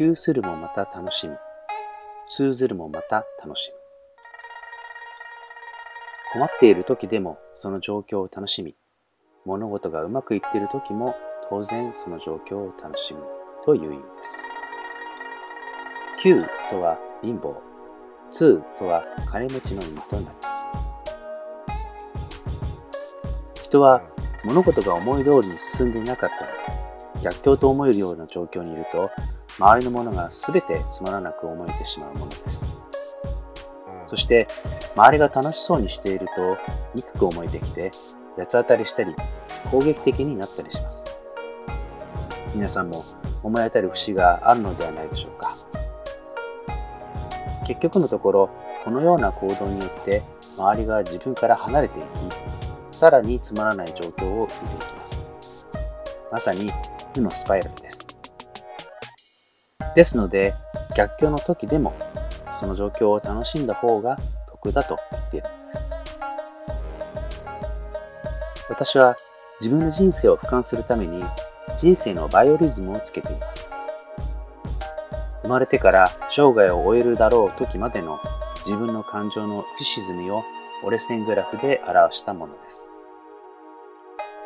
窮するもまた楽しみ、通ずるもまた楽しむ。困っている時でもその状況を楽しみ、物事がうまくいっている時も当然その状況を楽しむという意味です。窮とは貧乏、通とは金持ちの意味となります。人は物事が思い通りに進んでいなかったり、逆境と思えるような状況にいると、周りのものが全てつまらなく思えてしまうものです。そして、周りが楽しそうにしていると、憎く思えてきて、八つ当たりしたり、攻撃的になったりします。皆さんも思い当たる節があるのではないでしょうか。結局のところ、このような行動によって周りが自分から離れていき、さらにつまらない状況を生んでいきます。まさに負のスパイラルです。ですので、逆境の時でもその状況を楽しんだ方が得だと言っているのです。私は自分の人生を俯瞰するために人生のバイオリズムをつけています。生まれてから生涯を終えるだろう時までの自分の感情の浮き沈みを折れ線グラフで表したものです。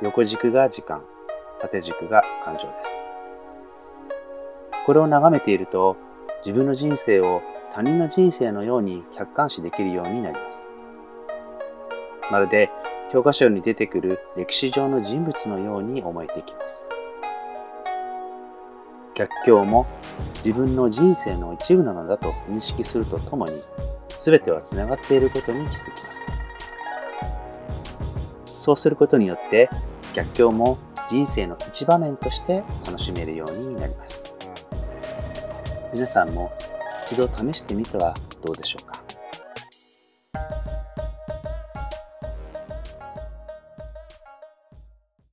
横軸が時間、縦軸が感情です。これを眺めていると自分の人生を他人の人生のように客観視できるようになります。まるで教科書に出てくる歴史上の人物のように思えてきます。逆境も自分の人生の一部なのだと認識するとともに、全てはつながっていることに気づきます。そうすることによって、逆境も人生の一場面として楽しめるようになります。皆さんも一度試してみてはどうでしょうか？